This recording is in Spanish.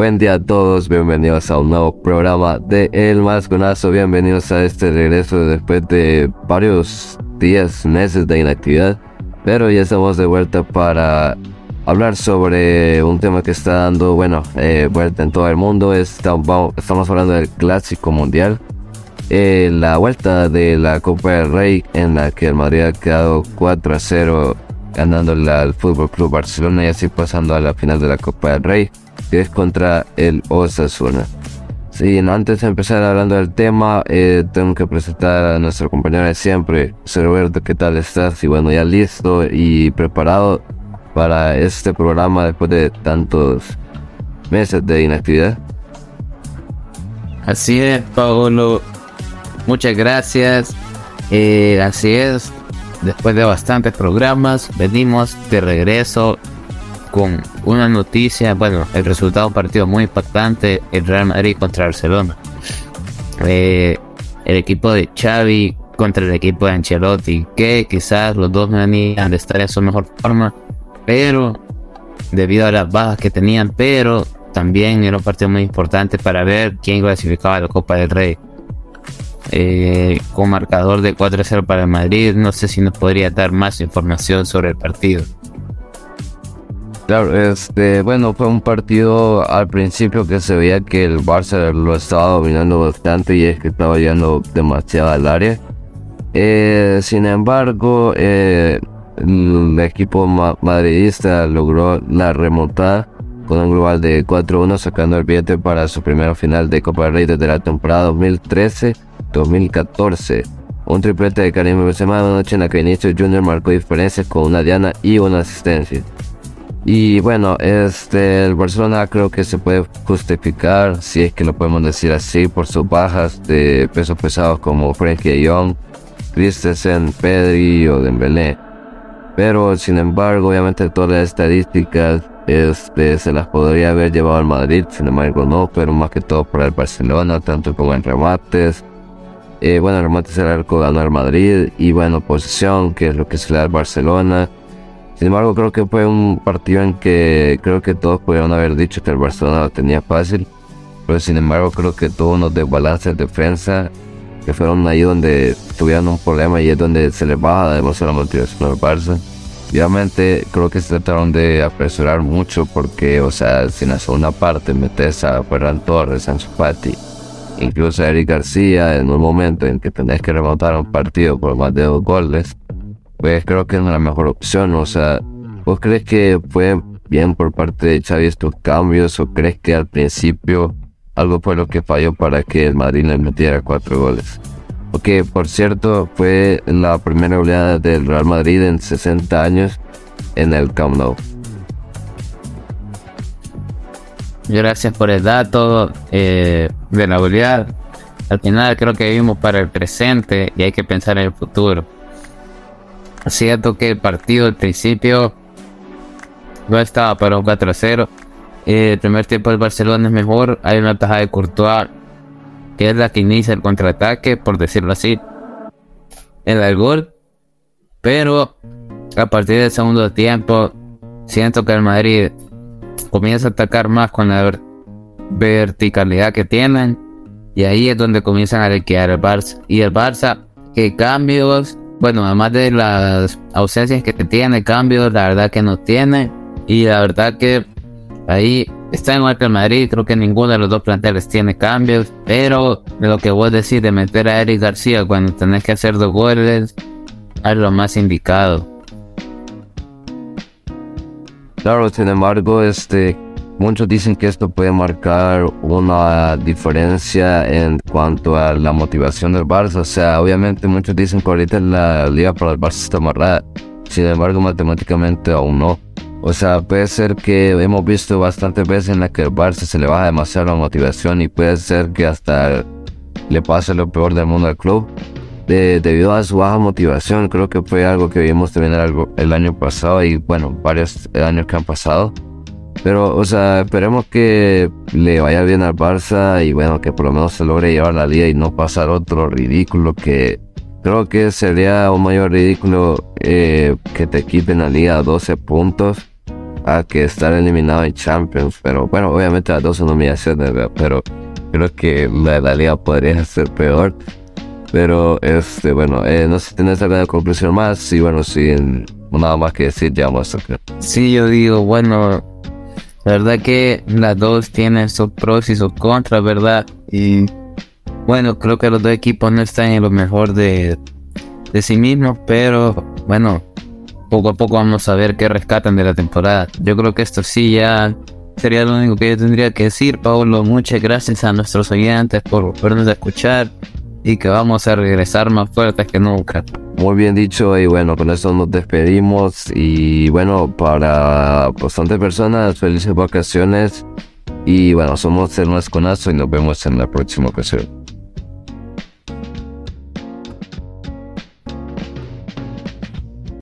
Buen día a todos, bienvenidos a un nuevo programa de El Masconazo, bienvenidos a este regreso después de varios días, meses de inactividad, pero ya estamos de vuelta para hablar sobre un tema que está dando, bueno, eh, vuelta en todo el mundo, estamos, hablando del Clásico Mundial, eh, la vuelta de la Copa del Rey en la que el Madrid ha quedado 4 a 0 ganándole al Fútbol Club Barcelona y así pasando a la final de la Copa del Rey que es contra el Osasuna. Sí, antes de empezar hablando del tema, eh, tengo que presentar a nuestro compañero de siempre, Roberto, ¿qué tal estás? Y bueno, ya listo y preparado para este programa después de tantos meses de inactividad. Así es, Paulo. Muchas gracias. Eh, así es, después de bastantes programas, venimos de regreso con una noticia, bueno, el resultado de un partido muy impactante, el Real Madrid contra Barcelona. Eh, el equipo de Xavi contra el equipo de Ancelotti, que quizás los dos no venían de estar en su mejor forma, pero debido a las bajas que tenían, pero también era un partido muy importante para ver quién clasificaba a la Copa del Rey. Eh, con marcador de 4-0 para el Madrid, no sé si nos podría dar más información sobre el partido. Claro, este, bueno, fue un partido al principio que se veía que el Barça lo estaba dominando bastante y es que estaba yendo demasiado al área. Eh, sin embargo, eh, el equipo madridista logró la remontada con un global de 4-1 sacando el billete para su primera final de Copa del Rey desde la temporada 2013-2014. Un triplete de Karim Benzema una noche en la que Vinicius Junior marcó diferencias con una diana y una asistencia. Y bueno, este, el Barcelona creo que se puede justificar, si es que lo podemos decir así, por sus bajas de peso pesado como Frenkie de Jong, Christensen, Pedri o Dembélé. Pero sin embargo, obviamente todas las estadísticas este, se las podría haber llevado al Madrid, sin embargo no, pero más que todo para el Barcelona, tanto como en remates. Eh, bueno, remates el arco ganó el Madrid y bueno, posición, que es lo que se le da al Barcelona sin embargo, creo que fue un partido en que creo que todos pudieron haber dicho que el Barcelona lo tenía fácil. Pero sin embargo, creo que tuvo unos desbalances de defensa que fueron ahí donde tuvieron un problema y es donde se les baja demasiado la motivación al Barça. Obviamente creo que se trataron de apresurar mucho porque, o sea, si en la segunda parte metes a Ferran Torres, Ansu Fati, incluso a Eric García en un momento en que tenés que remontar un partido por más de dos goles, pues creo que es la mejor opción. O sea, ¿vos crees que fue bien por parte de Xavi estos cambios o crees que al principio algo fue lo que falló para que el Madrid le metiera cuatro goles? Porque, por cierto, fue la primera oleada del Real Madrid en 60 años en el Camp Nou. Gracias por el dato eh, de la oleada. Al final creo que vivimos para el presente y hay que pensar en el futuro. Cierto que el partido al principio no estaba para un 4-0. El primer tiempo del Barcelona es mejor. Hay una taja de Courtois que es la que inicia el contraataque, por decirlo así. El gol. Pero a partir del segundo tiempo, siento que el Madrid comienza a atacar más con la verticalidad que tienen. Y ahí es donde comienzan a liquidar el Barça. Y el Barça, que cambios bueno, además de las ausencias que tiene, cambios, la verdad que no tiene. Y la verdad que ahí está en el Madrid, creo que ninguno de los dos planteles tiene cambios. Pero lo que vos decís de meter a Eric García cuando tenés que hacer dos goles, es lo más indicado. Claro, sin embargo, este Muchos dicen que esto puede marcar una diferencia en cuanto a la motivación del Barça. O sea, obviamente muchos dicen que ahorita la liga para el Barça está amarrada. Sin embargo, matemáticamente aún no. O sea, puede ser que hemos visto bastantes veces en la que el Barça se le baja demasiado la motivación y puede ser que hasta le pase lo peor del mundo al club. debido a su baja motivación, creo que fue algo que vimos también el, el año pasado y bueno, varios años que han pasado. Pero, o sea, esperemos que le vaya bien al Barça y bueno, que por lo menos se logre llevar la liga y no pasar otro ridículo que creo que sería un mayor ridículo eh, que te quiten la liga a 12 puntos a que estar eliminado en Champions. Pero bueno, obviamente las dos son humillaciones, pero creo que la, la liga podría ser peor. Pero, este, bueno, eh, no sé si tienes alguna conclusión más. Y bueno, sin nada más que decir, ya vamos a Sí, yo digo, bueno, la verdad que las dos tienen sus pros y sus contras, ¿verdad? Y bueno, creo que los dos equipos no están en lo mejor de, de sí mismos, pero bueno, poco a poco vamos a ver qué rescatan de la temporada. Yo creo que esto sí ya sería lo único que yo tendría que decir, Pablo. Muchas gracias a nuestros oyentes por vernos a escuchar y que vamos a regresar más fuertes que nunca. Muy bien dicho y bueno, con eso nos despedimos y bueno, para bastantes personas, felices vacaciones y bueno, somos el Conazo y nos vemos en la próxima ocasión.